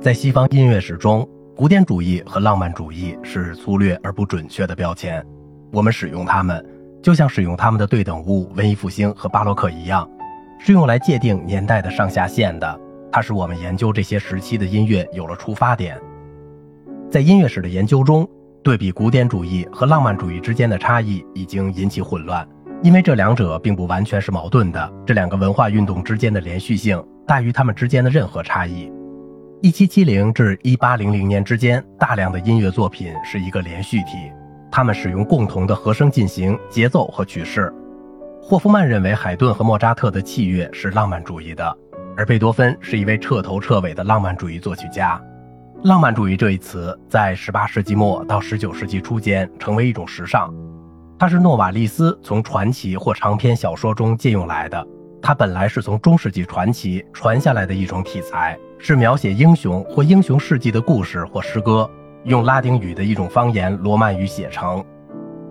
在西方音乐史中，古典主义和浪漫主义是粗略而不准确的标签。我们使用它们，就像使用它们的对等物——文艺复兴和巴洛克一样，是用来界定年代的上下限的。它使我们研究这些时期的音乐有了出发点。在音乐史的研究中，对比古典主义和浪漫主义之间的差异已经引起混乱，因为这两者并不完全是矛盾的。这两个文化运动之间的连续性大于它们之间的任何差异。一七七零至一八零零年之间，大量的音乐作品是一个连续体，他们使用共同的和声进行、节奏和曲式。霍夫曼认为海顿和莫扎特的器乐是浪漫主义的，而贝多芬是一位彻头彻尾的浪漫主义作曲家。浪漫主义这一词在十八世纪末到十九世纪初间成为一种时尚，它是诺瓦利斯从传奇或长篇小说中借用来的。它本来是从中世纪传奇传下来的一种题材。是描写英雄或英雄事迹的故事或诗歌，用拉丁语的一种方言罗曼语写成。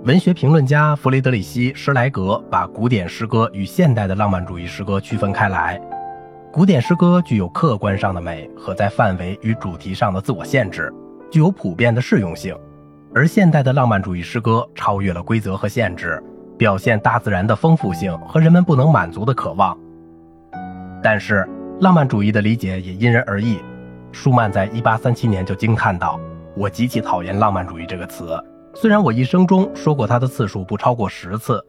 文学评论家弗雷德里希·施莱格把古典诗歌与现代的浪漫主义诗歌区分开来。古典诗歌具有客观上的美和在范围与主题上的自我限制，具有普遍的适用性；而现代的浪漫主义诗歌超越了规则和限制，表现大自然的丰富性和人们不能满足的渴望。但是。浪漫主义的理解也因人而异。舒曼在1837年就惊叹道：“我极其讨厌浪漫主义这个词，虽然我一生中说过它的次数不超过十次。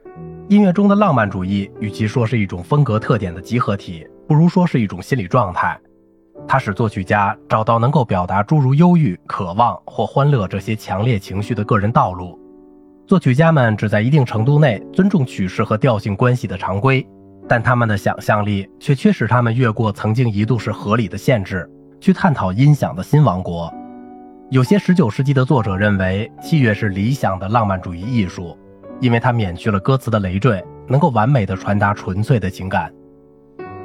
音乐中的浪漫主义，与其说是一种风格特点的集合体，不如说是一种心理状态。它使作曲家找到能够表达诸如忧郁、渴望或欢乐这些强烈情绪的个人道路。作曲家们只在一定程度内尊重曲式和调性关系的常规。”但他们的想象力却驱使他们越过曾经一度是合理的限制，去探讨音响的新王国。有些19世纪的作者认为，器乐是理想的浪漫主义艺术，因为它免去了歌词的累赘，能够完美的传达纯粹的情感。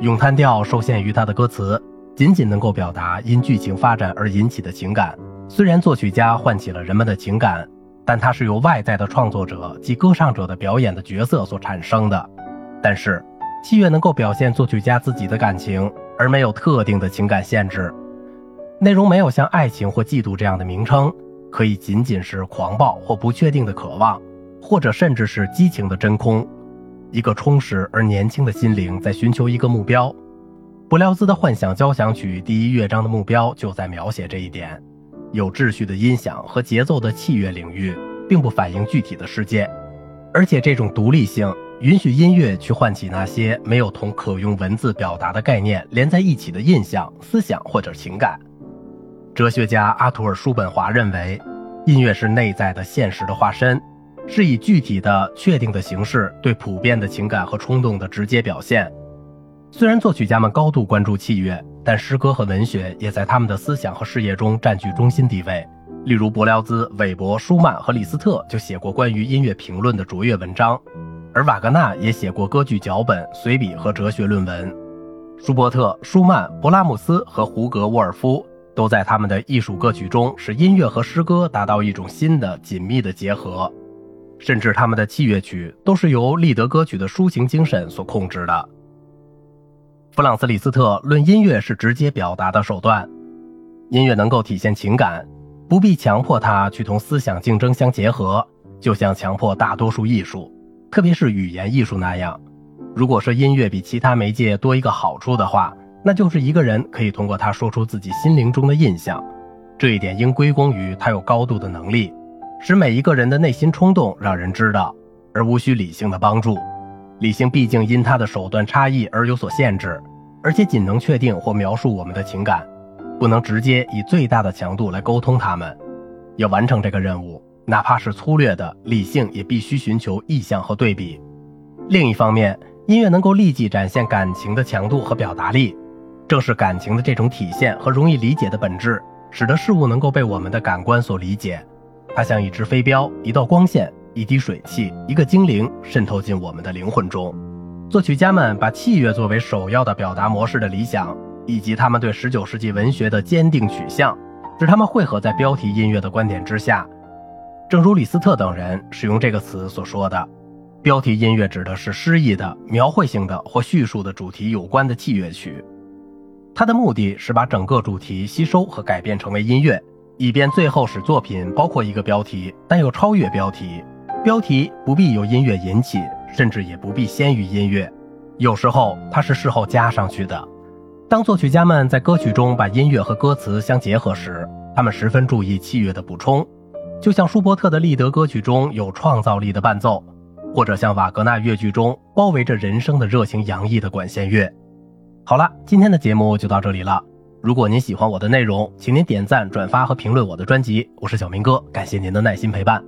咏叹调受限于它的歌词，仅仅能够表达因剧情发展而引起的情感。虽然作曲家唤起了人们的情感，但它是由外在的创作者及歌唱者的表演的角色所产生的。但是。器乐能够表现作曲家自己的感情，而没有特定的情感限制。内容没有像爱情或嫉妒这样的名称，可以仅仅是狂暴或不确定的渴望，或者甚至是激情的真空。一个充实而年轻的心灵在寻求一个目标。布廖兹的幻想交响曲第一乐章的目标就在描写这一点。有秩序的音响和节奏的器乐领域，并不反映具体的世界，而且这种独立性。允许音乐去唤起那些没有同可用文字表达的概念连在一起的印象、思想或者情感。哲学家阿图尔·叔本华认为，音乐是内在的现实的化身，是以具体的、确定的形式对普遍的情感和冲动的直接表现。虽然作曲家们高度关注器乐，但诗歌和文学也在他们的思想和事业中占据中心地位。例如，柏辽兹、韦伯、舒曼和李斯特就写过关于音乐评论的卓越文章。而瓦格纳也写过歌剧脚本、随笔和哲学论文。舒伯特、舒曼、勃拉姆斯和胡格沃尔夫都在他们的艺术歌曲中使音乐和诗歌达到一种新的紧密的结合。甚至他们的器乐曲都是由立德歌曲的抒情精神所控制的。弗朗斯·李斯特论音乐是直接表达的手段，音乐能够体现情感，不必强迫它去同思想竞争相结合，就像强迫大多数艺术。特别是语言艺术那样，如果说音乐比其他媒介多一个好处的话，那就是一个人可以通过它说出自己心灵中的印象。这一点应归功于他有高度的能力，使每一个人的内心冲动让人知道，而无需理性的帮助。理性毕竟因它的手段差异而有所限制，而且仅能确定或描述我们的情感，不能直接以最大的强度来沟通它们。要完成这个任务。哪怕是粗略的理性，也必须寻求意象和对比。另一方面，音乐能够立即展现感情的强度和表达力，正是感情的这种体现和容易理解的本质，使得事物能够被我们的感官所理解。它像一只飞镖、一道光线、一滴水汽、一个精灵，渗透进我们的灵魂中。作曲家们把器乐作为首要的表达模式的理想，以及他们对19世纪文学的坚定取向，使他们汇合在标题音乐的观点之下。正如李斯特等人使用这个词所说的，标题音乐指的是诗意的、描绘性的或叙述的主题有关的器乐曲。它的目的是把整个主题吸收和改变成为音乐，以便最后使作品包括一个标题，但又超越标题。标题不必由音乐引起，甚至也不必先于音乐。有时候它是事后加上去的。当作曲家们在歌曲中把音乐和歌词相结合时，他们十分注意器乐的补充，就像舒伯特的立德歌曲中有创造力的伴奏，或者像瓦格纳乐剧中包围着人声的热情洋溢的管弦乐。好了，今天的节目就到这里了。如果您喜欢我的内容，请您点赞、转发和评论我的专辑。我是小明哥，感谢您的耐心陪伴。